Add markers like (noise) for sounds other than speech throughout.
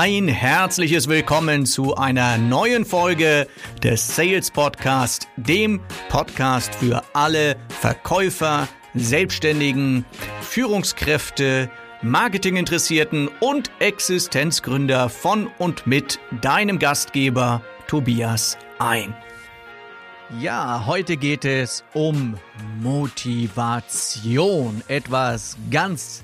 Ein herzliches Willkommen zu einer neuen Folge des Sales Podcast, dem Podcast für alle Verkäufer, Selbstständigen, Führungskräfte, Marketinginteressierten und Existenzgründer von und mit deinem Gastgeber Tobias ein. Ja, heute geht es um Motivation. Etwas ganz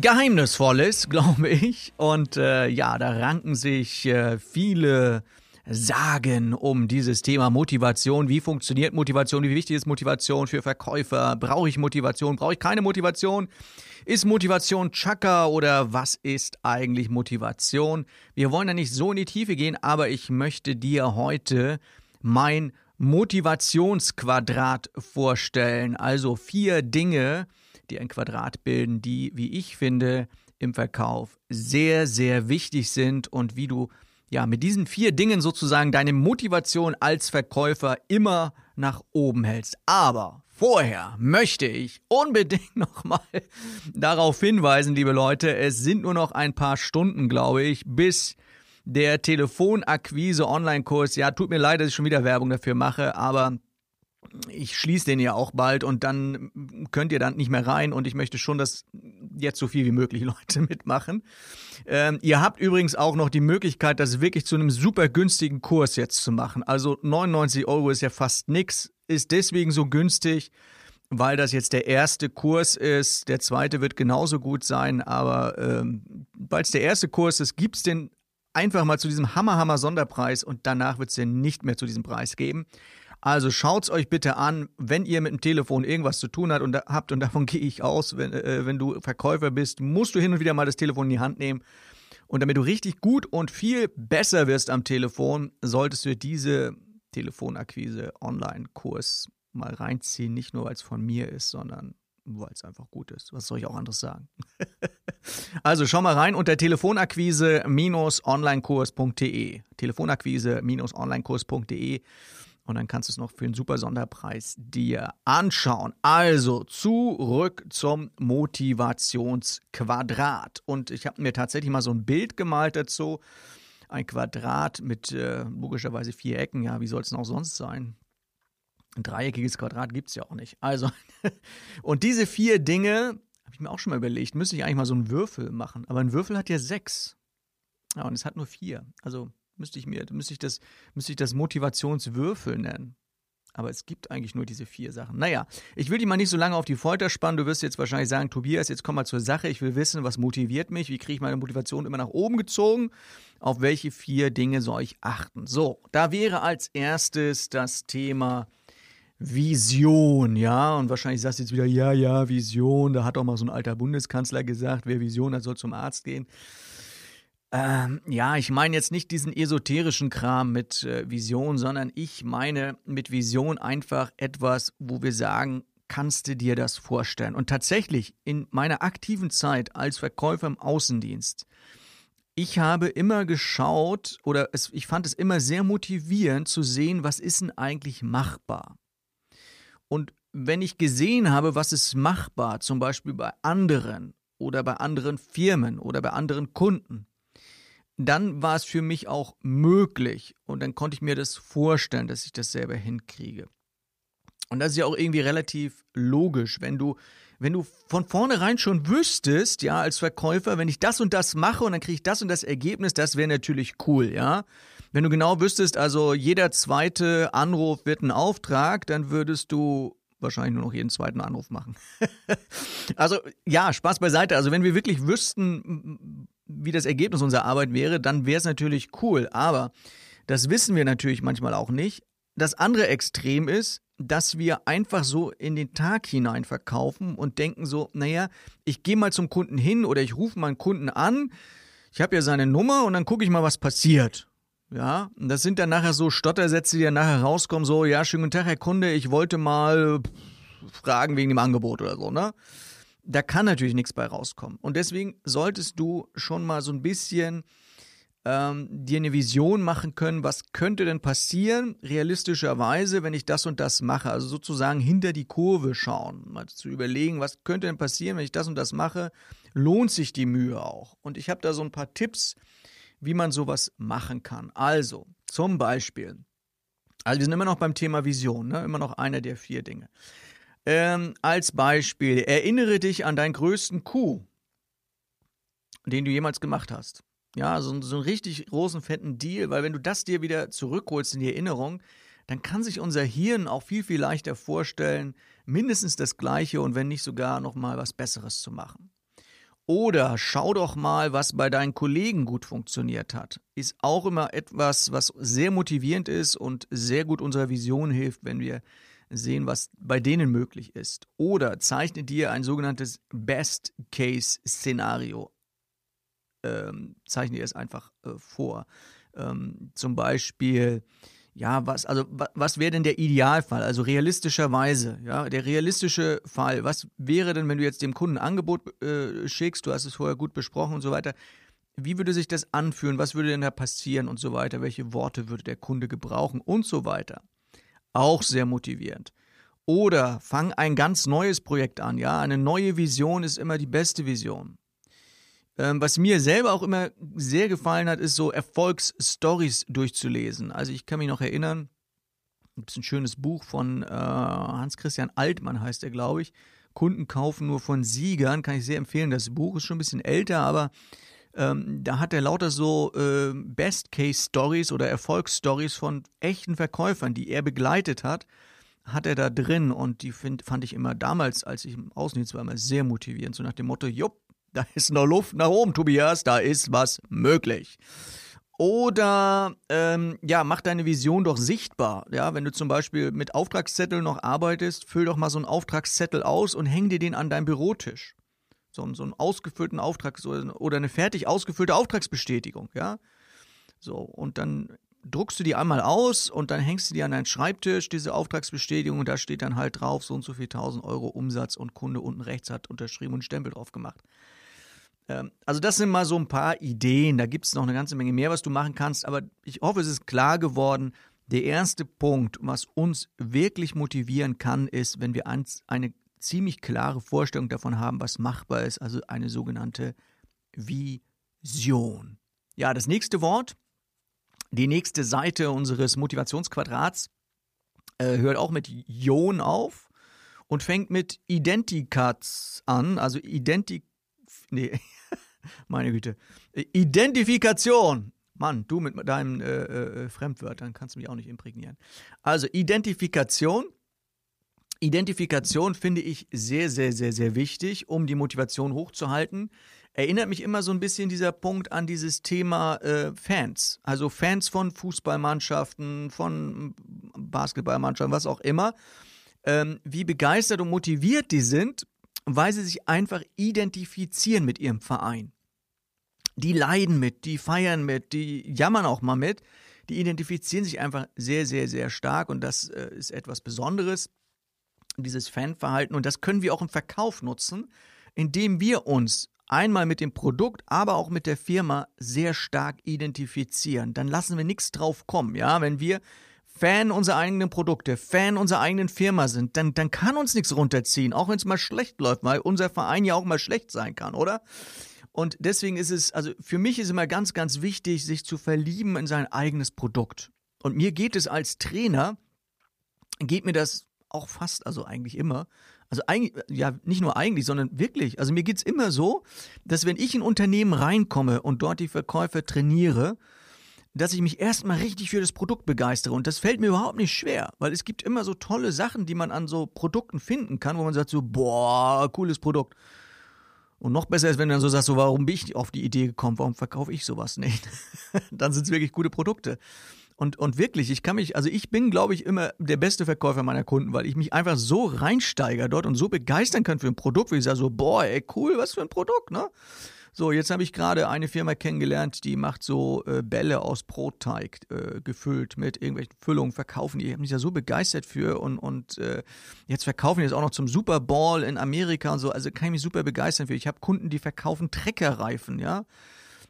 Geheimnisvolles, (laughs) glaube ich. Und äh, ja, da ranken sich äh, viele Sagen um dieses Thema Motivation. Wie funktioniert Motivation? Wie wichtig ist Motivation für Verkäufer? Brauche ich Motivation? Brauche ich keine Motivation? Ist Motivation Chaka oder was ist eigentlich Motivation? Wir wollen da nicht so in die Tiefe gehen, aber ich möchte dir heute mein Motivationsquadrat vorstellen. Also vier Dinge, die ein Quadrat bilden, die, wie ich finde, im Verkauf sehr, sehr wichtig sind und wie du ja mit diesen vier Dingen sozusagen deine Motivation als Verkäufer immer nach oben hältst. Aber vorher möchte ich unbedingt (laughs) nochmal darauf hinweisen, liebe Leute, es sind nur noch ein paar Stunden, glaube ich, bis der Telefonakquise-Online-Kurs, ja, tut mir leid, dass ich schon wieder Werbung dafür mache, aber ich schließe den ja auch bald und dann könnt ihr dann nicht mehr rein und ich möchte schon, dass jetzt so viel wie möglich (laughs) Leute mitmachen. Ähm, ihr habt übrigens auch noch die Möglichkeit, das wirklich zu einem super günstigen Kurs jetzt zu machen. Also 99 Euro ist ja fast nix, ist deswegen so günstig, weil das jetzt der erste Kurs ist. Der zweite wird genauso gut sein, aber ähm, weil es der erste Kurs ist, gibt es den einfach mal zu diesem Hammer-Hammer-Sonderpreis und danach wird es den nicht mehr zu diesem Preis geben. Also schaut's euch bitte an, wenn ihr mit dem Telefon irgendwas zu tun habt und, habt, (laughs) und davon gehe ich aus, wenn, äh, wenn du Verkäufer bist, musst du hin und wieder mal das Telefon in die Hand nehmen. Und damit du richtig gut und viel besser wirst am Telefon, solltest du diese Telefonakquise Online-Kurs mal reinziehen. Nicht nur, weil es von mir ist, sondern weil es einfach gut ist. Was soll ich auch anderes sagen? (laughs) also schau mal rein unter telefonakquise-onlinekurs.de. Telefonakquise-onlinekurs.de und dann kannst du es noch für einen super Sonderpreis dir anschauen. Also zurück zum Motivationsquadrat. Und ich habe mir tatsächlich mal so ein Bild gemalt dazu. Ein Quadrat mit äh, logischerweise vier Ecken. Ja, wie soll es denn auch sonst sein? Ein dreieckiges Quadrat gibt es ja auch nicht. Also, (laughs) und diese vier Dinge, habe ich mir auch schon mal überlegt, müsste ich eigentlich mal so einen Würfel machen. Aber ein Würfel hat ja sechs. Ja, und es hat nur vier. Also Müsste ich mir, müsste ich das, müsste ich das Motivationswürfel nennen. Aber es gibt eigentlich nur diese vier Sachen. Naja, ich will dich mal nicht so lange auf die Folter spannen. Du wirst jetzt wahrscheinlich sagen, Tobias, jetzt komm mal zur Sache. Ich will wissen, was motiviert mich? Wie kriege ich meine Motivation immer nach oben gezogen? Auf welche vier Dinge soll ich achten? So, da wäre als erstes das Thema Vision, ja. Und wahrscheinlich sagst du jetzt wieder, ja, ja, Vision. Da hat auch mal so ein alter Bundeskanzler gesagt, wer Vision hat, soll zum Arzt gehen. Ähm, ja, ich meine jetzt nicht diesen esoterischen Kram mit äh, Vision, sondern ich meine mit Vision einfach etwas, wo wir sagen, kannst du dir das vorstellen? Und tatsächlich in meiner aktiven Zeit als Verkäufer im Außendienst, ich habe immer geschaut oder es, ich fand es immer sehr motivierend zu sehen, was ist denn eigentlich machbar? Und wenn ich gesehen habe, was ist machbar, zum Beispiel bei anderen oder bei anderen Firmen oder bei anderen Kunden, dann war es für mich auch möglich und dann konnte ich mir das vorstellen, dass ich das selber hinkriege. Und das ist ja auch irgendwie relativ logisch, wenn du wenn du von vornherein schon wüsstest, ja, als Verkäufer, wenn ich das und das mache und dann kriege ich das und das Ergebnis, das wäre natürlich cool, ja. Wenn du genau wüsstest, also jeder zweite Anruf wird ein Auftrag, dann würdest du wahrscheinlich nur noch jeden zweiten Anruf machen. (laughs) also ja, Spaß beiseite. Also wenn wir wirklich wüssten, wie das Ergebnis unserer Arbeit wäre, dann wäre es natürlich cool. Aber das wissen wir natürlich manchmal auch nicht. Das andere Extrem ist, dass wir einfach so in den Tag hinein verkaufen und denken so, naja, ich gehe mal zum Kunden hin oder ich rufe meinen Kunden an, ich habe ja seine Nummer und dann gucke ich mal, was passiert. Ja, und das sind dann nachher so Stottersätze, die dann nachher rauskommen, so, ja, schönen guten Tag, Herr Kunde, ich wollte mal fragen wegen dem Angebot oder so, ne? Da kann natürlich nichts bei rauskommen. Und deswegen solltest du schon mal so ein bisschen ähm, dir eine Vision machen können, was könnte denn passieren, realistischerweise, wenn ich das und das mache. Also sozusagen hinter die Kurve schauen, mal zu überlegen, was könnte denn passieren, wenn ich das und das mache, lohnt sich die Mühe auch. Und ich habe da so ein paar Tipps, wie man sowas machen kann. Also, zum Beispiel, also wir sind immer noch beim Thema Vision, ne? immer noch einer der vier Dinge. Ähm, als Beispiel, erinnere dich an deinen größten Coup, den du jemals gemacht hast. Ja, so, so einen richtig großen, fetten Deal, weil wenn du das dir wieder zurückholst in die Erinnerung, dann kann sich unser Hirn auch viel, viel leichter vorstellen, mindestens das Gleiche und wenn nicht sogar noch mal was Besseres zu machen. Oder schau doch mal, was bei deinen Kollegen gut funktioniert hat. Ist auch immer etwas, was sehr motivierend ist und sehr gut unserer Vision hilft, wenn wir sehen, was bei denen möglich ist. Oder zeichne dir ein sogenanntes Best-Case-Szenario ähm, zeichne dir es einfach äh, vor. Ähm, zum Beispiel, ja, was, also was wäre denn der Idealfall? Also realistischerweise, ja, der realistische Fall. Was wäre denn, wenn du jetzt dem Kunden ein Angebot äh, schickst, du hast es vorher gut besprochen und so weiter. Wie würde sich das anfühlen? Was würde denn da passieren und so weiter? Welche Worte würde der Kunde gebrauchen und so weiter? Auch sehr motivierend. Oder fang ein ganz neues Projekt an, ja. Eine neue Vision ist immer die beste Vision. Ähm, was mir selber auch immer sehr gefallen hat, ist so Erfolgsstories durchzulesen. Also ich kann mich noch erinnern, gibt es ein schönes Buch von äh, Hans-Christian Altmann, heißt er, glaube ich. Kunden kaufen nur von Siegern, kann ich sehr empfehlen. Das Buch ist schon ein bisschen älter, aber ähm, da hat er lauter so äh, Best-Case-Stories oder Erfolgsstories von echten Verkäufern, die er begleitet hat, hat er da drin und die find, fand ich immer damals, als ich im Außendienst war, immer sehr motivierend. So nach dem Motto, jupp, da ist noch Luft nach oben, Tobias, da ist was möglich. Oder ähm, ja, mach deine Vision doch sichtbar. Ja, wenn du zum Beispiel mit Auftragszetteln noch arbeitest, füll doch mal so einen Auftragszettel aus und häng dir den an deinem Bürotisch. So, so einen ausgefüllten Auftrag oder eine fertig ausgefüllte Auftragsbestätigung, ja. So, und dann druckst du die einmal aus und dann hängst du die an deinen Schreibtisch, diese Auftragsbestätigung, und da steht dann halt drauf, so und so viel 1000 Euro Umsatz und Kunde unten rechts hat unterschrieben und Stempel drauf gemacht. Ähm, also das sind mal so ein paar Ideen. Da gibt es noch eine ganze Menge mehr, was du machen kannst. Aber ich hoffe, es ist klar geworden. Der erste Punkt, was uns wirklich motivieren kann, ist, wenn wir eine ziemlich klare Vorstellung davon haben, was machbar ist. Also eine sogenannte Vision. Ja, das nächste Wort, die nächste Seite unseres Motivationsquadrats äh, hört auch mit Ion auf und fängt mit Identikats an, also Identik nee, (laughs) meine Güte. Identifikation. Mann, du mit deinen äh, äh, Fremdwörtern kannst du mich auch nicht imprägnieren. Also Identifikation. Identifikation finde ich sehr, sehr, sehr, sehr wichtig, um die Motivation hochzuhalten. Erinnert mich immer so ein bisschen dieser Punkt an dieses Thema äh, Fans. Also Fans von Fußballmannschaften, von Basketballmannschaften, was auch immer. Ähm, wie begeistert und motiviert die sind, weil sie sich einfach identifizieren mit ihrem Verein. Die leiden mit, die feiern mit, die jammern auch mal mit. Die identifizieren sich einfach sehr, sehr, sehr stark und das äh, ist etwas Besonderes, dieses Fanverhalten. Und das können wir auch im Verkauf nutzen, indem wir uns einmal mit dem Produkt, aber auch mit der Firma sehr stark identifizieren. Dann lassen wir nichts drauf kommen. Ja, wenn wir Fan unserer eigenen Produkte, Fan unserer eigenen Firma sind, dann, dann kann uns nichts runterziehen, auch wenn es mal schlecht läuft, weil unser Verein ja auch mal schlecht sein kann, oder? Und deswegen ist es, also für mich ist immer ganz, ganz wichtig, sich zu verlieben in sein eigenes Produkt. Und mir geht es als Trainer, geht mir das auch fast, also eigentlich immer, also eigentlich, ja, nicht nur eigentlich, sondern wirklich. Also mir geht es immer so, dass wenn ich in Unternehmen reinkomme und dort die Verkäufer trainiere, dass ich mich erstmal richtig für das Produkt begeistere. Und das fällt mir überhaupt nicht schwer, weil es gibt immer so tolle Sachen, die man an so Produkten finden kann, wo man sagt so, boah, cooles Produkt. Und noch besser ist, wenn du dann so sagst, so, warum bin ich auf die Idee gekommen, warum verkaufe ich sowas nicht? (laughs) dann sind es wirklich gute Produkte. Und, und wirklich, ich kann mich, also ich bin, glaube ich, immer der beste Verkäufer meiner Kunden, weil ich mich einfach so reinsteige dort und so begeistern kann für ein Produkt, wie ich sage so, boah, ey, cool, was für ein Produkt, ne? So, jetzt habe ich gerade eine Firma kennengelernt, die macht so äh, Bälle aus Brotteig äh, gefüllt mit irgendwelchen Füllungen, verkaufen die. Ich habe mich da so begeistert für und, und äh, jetzt verkaufen die das auch noch zum Super Bowl in Amerika und so. Also kann ich mich super begeistern für. Ich habe Kunden, die verkaufen Treckerreifen, ja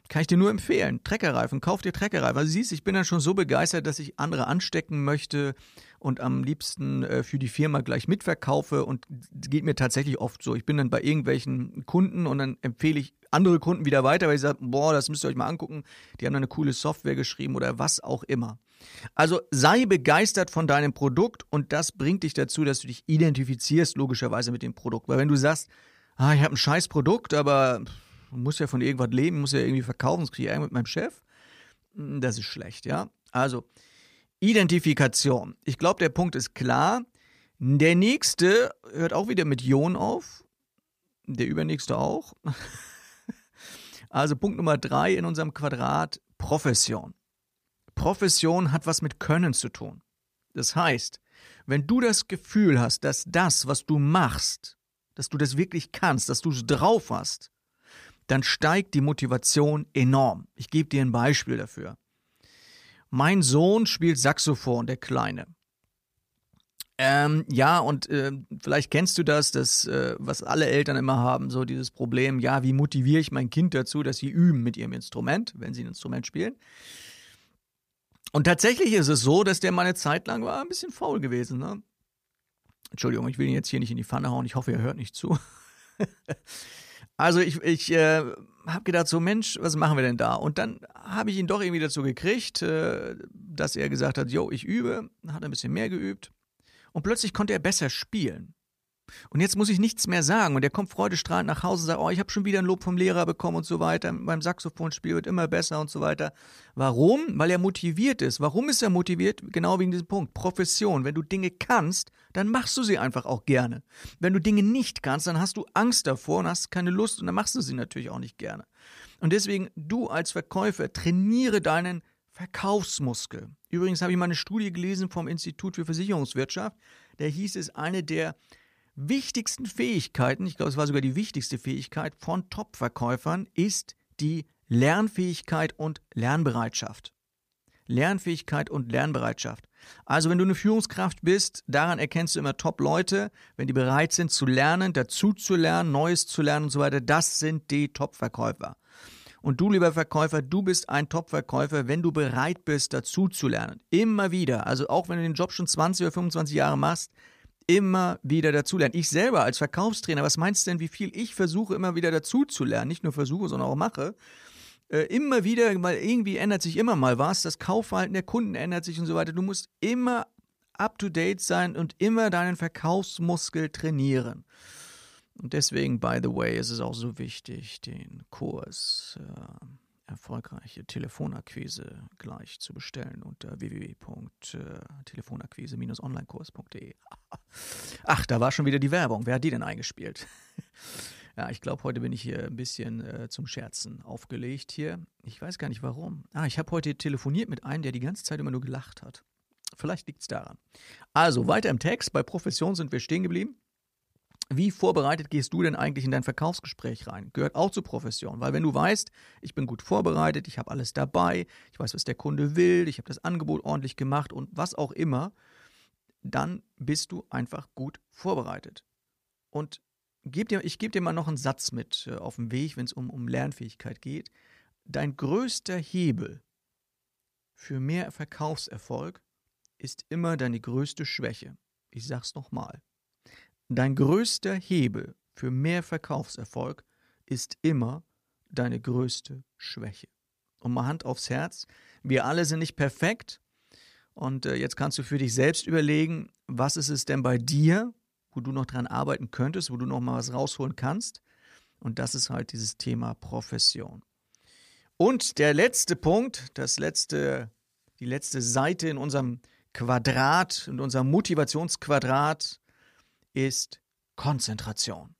Kann ich dir nur empfehlen. Treckerreifen, kauf dir Treckerreifen. Also siehst, ich bin dann schon so begeistert, dass ich andere anstecken möchte und am liebsten äh, für die Firma gleich mitverkaufe und geht mir tatsächlich oft so. Ich bin dann bei irgendwelchen Kunden und dann empfehle ich andere Kunden wieder weiter, weil ich sage, boah, das müsst ihr euch mal angucken. Die haben eine coole Software geschrieben oder was auch immer. Also sei begeistert von deinem Produkt und das bringt dich dazu, dass du dich identifizierst logischerweise mit dem Produkt. Weil wenn du sagst, ah, ich habe ein scheiß Produkt, aber muss ja von irgendwas leben, muss ja irgendwie verkaufen, das kriege ich mit meinem Chef. Hm, das ist schlecht, ja. Also, Identifikation. Ich glaube, der Punkt ist klar. Der nächste hört auch wieder mit Ion auf. Der übernächste auch. (laughs) Also Punkt Nummer drei in unserem Quadrat, Profession. Profession hat was mit Können zu tun. Das heißt, wenn du das Gefühl hast, dass das, was du machst, dass du das wirklich kannst, dass du es drauf hast, dann steigt die Motivation enorm. Ich gebe dir ein Beispiel dafür. Mein Sohn spielt Saxophon, der Kleine. Ähm, ja, und äh, vielleicht kennst du das, das, äh, was alle Eltern immer haben, so dieses Problem, ja, wie motiviere ich mein Kind dazu, dass sie üben mit ihrem Instrument, wenn sie ein Instrument spielen. Und tatsächlich ist es so, dass der mal eine Zeit lang war ein bisschen faul gewesen. Ne? Entschuldigung, ich will ihn jetzt hier nicht in die Pfanne hauen, ich hoffe, er hört nicht zu. (laughs) Also ich, ich äh, habe gedacht, so Mensch, was machen wir denn da? Und dann habe ich ihn doch irgendwie dazu gekriegt, äh, dass er gesagt hat, jo, ich übe, hat ein bisschen mehr geübt. Und plötzlich konnte er besser spielen. Und jetzt muss ich nichts mehr sagen. Und er kommt freudestrahlend nach Hause und sagt, oh, ich habe schon wieder ein Lob vom Lehrer bekommen und so weiter. Beim Saxophonspiel wird immer besser und so weiter. Warum? Weil er motiviert ist. Warum ist er motiviert? Genau wegen diesem Punkt. Profession. Wenn du Dinge kannst, dann machst du sie einfach auch gerne. Wenn du Dinge nicht kannst, dann hast du Angst davor und hast keine Lust und dann machst du sie natürlich auch nicht gerne. Und deswegen, du als Verkäufer, trainiere deinen Verkaufsmuskel. Übrigens habe ich mal eine Studie gelesen vom Institut für Versicherungswirtschaft. Da hieß es, eine der wichtigsten Fähigkeiten, ich glaube, es war sogar die wichtigste Fähigkeit von Top-Verkäufern, ist die Lernfähigkeit und Lernbereitschaft. Lernfähigkeit und Lernbereitschaft. Also wenn du eine Führungskraft bist, daran erkennst du immer Top-Leute, wenn die bereit sind zu lernen, dazu zu lernen, Neues zu lernen und so weiter, das sind die Top-Verkäufer. Und du, lieber Verkäufer, du bist ein Top-Verkäufer, wenn du bereit bist, dazu zu lernen. Immer wieder. Also auch wenn du den Job schon 20 oder 25 Jahre machst, immer wieder dazulernen. Ich selber als Verkaufstrainer, was meinst du denn, wie viel ich versuche, immer wieder dazuzulernen? Nicht nur versuche, sondern auch mache. Äh, immer wieder, weil irgendwie ändert sich immer mal was. Das Kaufverhalten der Kunden ändert sich und so weiter. Du musst immer up to date sein und immer deinen Verkaufsmuskel trainieren. Und deswegen, by the way, ist es auch so wichtig, den Kurs. Äh, erfolgreiche Telefonakquise gleich zu bestellen unter www.telefonakquise-onlinekurs.de. Ach, da war schon wieder die Werbung. Wer hat die denn eingespielt? (laughs) ja, ich glaube, heute bin ich hier ein bisschen äh, zum Scherzen aufgelegt hier. Ich weiß gar nicht warum. Ah, ich habe heute telefoniert mit einem, der die ganze Zeit immer nur gelacht hat. Vielleicht liegt es daran. Also, weiter im Text. Bei Profession sind wir stehen geblieben. Wie vorbereitet gehst du denn eigentlich in dein Verkaufsgespräch rein? Gehört auch zur Profession, weil wenn du weißt, ich bin gut vorbereitet, ich habe alles dabei, ich weiß, was der Kunde will, ich habe das Angebot ordentlich gemacht und was auch immer, dann bist du einfach gut vorbereitet. Und geb dir, ich gebe dir mal noch einen Satz mit äh, auf dem Weg, wenn es um, um Lernfähigkeit geht. Dein größter Hebel für mehr Verkaufserfolg ist immer deine größte Schwäche. Ich sag's nochmal. Dein größter Hebel für mehr Verkaufserfolg ist immer deine größte Schwäche. Und mal Hand aufs Herz, wir alle sind nicht perfekt. Und äh, jetzt kannst du für dich selbst überlegen, was ist es denn bei dir, wo du noch dran arbeiten könntest, wo du noch mal was rausholen kannst. Und das ist halt dieses Thema Profession. Und der letzte Punkt, das letzte, die letzte Seite in unserem Quadrat, in unserem Motivationsquadrat, ist Konzentration.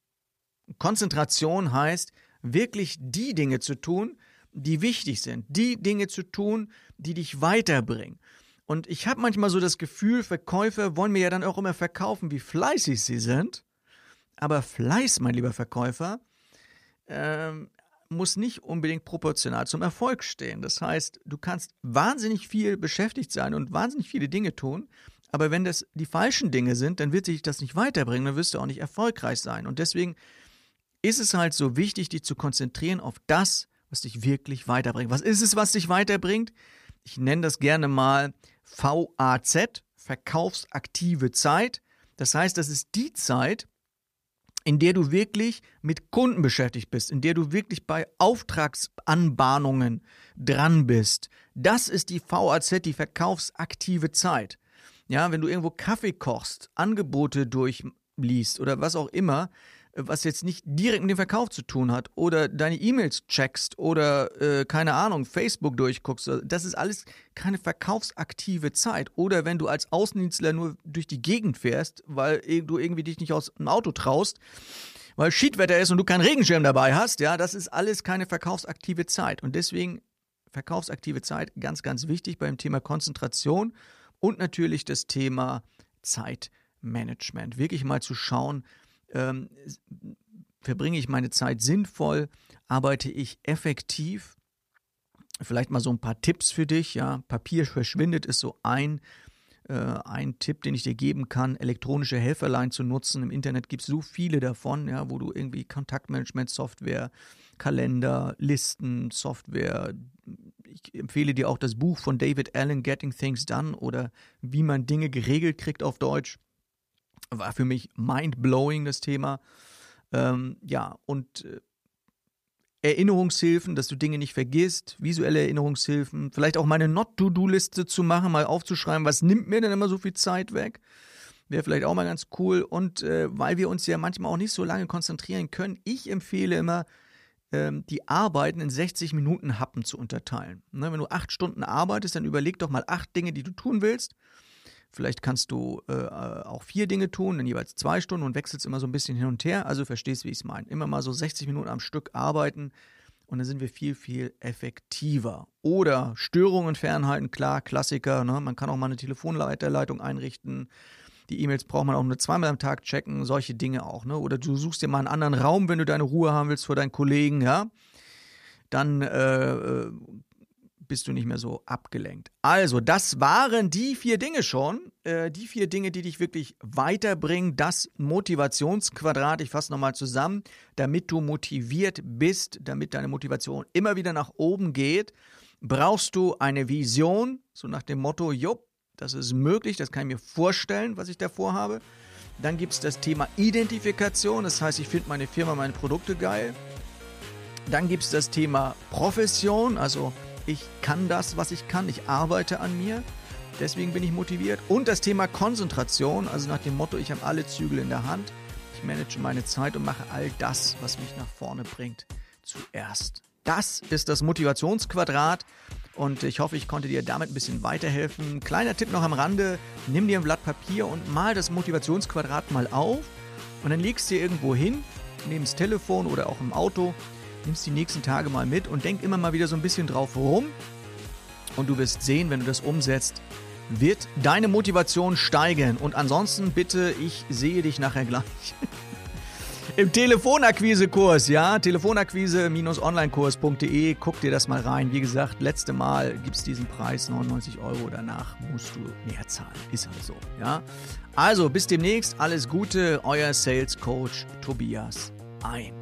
Konzentration heißt, wirklich die Dinge zu tun, die wichtig sind, die Dinge zu tun, die dich weiterbringen. Und ich habe manchmal so das Gefühl, Verkäufer wollen mir ja dann auch immer verkaufen, wie fleißig sie sind. Aber Fleiß, mein lieber Verkäufer, ähm, muss nicht unbedingt proportional zum Erfolg stehen. Das heißt, du kannst wahnsinnig viel beschäftigt sein und wahnsinnig viele Dinge tun, aber wenn das die falschen Dinge sind, dann wird sich das nicht weiterbringen, dann wirst du auch nicht erfolgreich sein. Und deswegen ist es halt so wichtig, dich zu konzentrieren auf das, was dich wirklich weiterbringt. Was ist es, was dich weiterbringt? Ich nenne das gerne mal VAZ, verkaufsaktive Zeit. Das heißt, das ist die Zeit, in der du wirklich mit Kunden beschäftigt bist, in der du wirklich bei Auftragsanbahnungen dran bist. Das ist die VAZ, die verkaufsaktive Zeit. Ja, wenn du irgendwo Kaffee kochst, Angebote durchliest oder was auch immer, was jetzt nicht direkt mit dem Verkauf zu tun hat oder deine E-Mails checkst oder äh, keine Ahnung, Facebook durchguckst, das ist alles keine verkaufsaktive Zeit. Oder wenn du als Außendienstler nur durch die Gegend fährst, weil du irgendwie dich nicht aus dem Auto traust, weil Schiedwetter ist und du keinen Regenschirm dabei hast, ja, das ist alles keine verkaufsaktive Zeit. Und deswegen verkaufsaktive Zeit ganz, ganz wichtig beim Thema Konzentration und natürlich das Thema Zeitmanagement. Wirklich mal zu schauen, ähm, verbringe ich meine Zeit sinnvoll, arbeite ich effektiv. Vielleicht mal so ein paar Tipps für dich. Ja, Papier verschwindet ist so ein, äh, ein Tipp, den ich dir geben kann. Elektronische Helferlein zu nutzen. Im Internet gibt es so viele davon, ja, wo du irgendwie Kontaktmanagement-Software, Kalender, Listen, Software. Ich empfehle dir auch das Buch von David Allen, Getting Things Done oder wie man Dinge geregelt kriegt auf Deutsch war für mich mind-blowing, das Thema. Ähm, ja, und äh, Erinnerungshilfen, dass du Dinge nicht vergisst, visuelle Erinnerungshilfen, vielleicht auch meine Not-to-Do-Liste zu machen, mal aufzuschreiben, was nimmt mir denn immer so viel Zeit weg? Wäre vielleicht auch mal ganz cool. Und äh, weil wir uns ja manchmal auch nicht so lange konzentrieren können, ich empfehle immer, ähm, die Arbeiten in 60 Minuten Happen zu unterteilen. Ne, wenn du acht Stunden arbeitest, dann überleg doch mal acht Dinge, die du tun willst Vielleicht kannst du äh, auch vier Dinge tun, in jeweils zwei Stunden und wechselst immer so ein bisschen hin und her. Also verstehst, wie ich es meine. Immer mal so 60 Minuten am Stück arbeiten und dann sind wir viel, viel effektiver. Oder Störungen fernhalten, klar, Klassiker. Ne? Man kann auch mal eine Telefonleiterleitung einrichten. Die E-Mails braucht man auch nur zweimal am Tag checken, solche Dinge auch. Ne? Oder du suchst dir mal einen anderen Raum, wenn du deine Ruhe haben willst vor deinen Kollegen, ja. Dann äh, äh bist du nicht mehr so abgelenkt. Also, das waren die vier Dinge schon. Äh, die vier Dinge, die dich wirklich weiterbringen. Das Motivationsquadrat. Ich fasse nochmal zusammen. Damit du motiviert bist, damit deine Motivation immer wieder nach oben geht, brauchst du eine Vision. So nach dem Motto, jupp, das ist möglich, das kann ich mir vorstellen, was ich davor habe. Dann gibt es das Thema Identifikation. Das heißt, ich finde meine Firma, meine Produkte geil. Dann gibt es das Thema Profession, also ich kann das, was ich kann, ich arbeite an mir, deswegen bin ich motiviert. Und das Thema Konzentration, also nach dem Motto, ich habe alle Zügel in der Hand, ich manage meine Zeit und mache all das, was mich nach vorne bringt, zuerst. Das ist das Motivationsquadrat. Und ich hoffe, ich konnte dir damit ein bisschen weiterhelfen. Kleiner Tipp noch am Rande, nimm dir ein Blatt Papier und mal das Motivationsquadrat mal auf. Und dann legst du dir irgendwo hin, neben das Telefon oder auch im Auto nimmst die nächsten Tage mal mit und denk immer mal wieder so ein bisschen drauf rum. Und du wirst sehen, wenn du das umsetzt, wird deine Motivation steigen. Und ansonsten bitte, ich sehe dich nachher gleich. (laughs) Im Telefonakquise-Kurs, ja, telefonakquise-onlinekurs.de, guck dir das mal rein. Wie gesagt, letzte Mal gibt es diesen Preis, 99 Euro, danach musst du mehr zahlen. Ist halt so, ja. Also, bis demnächst, alles Gute, euer Sales Coach Tobias ein.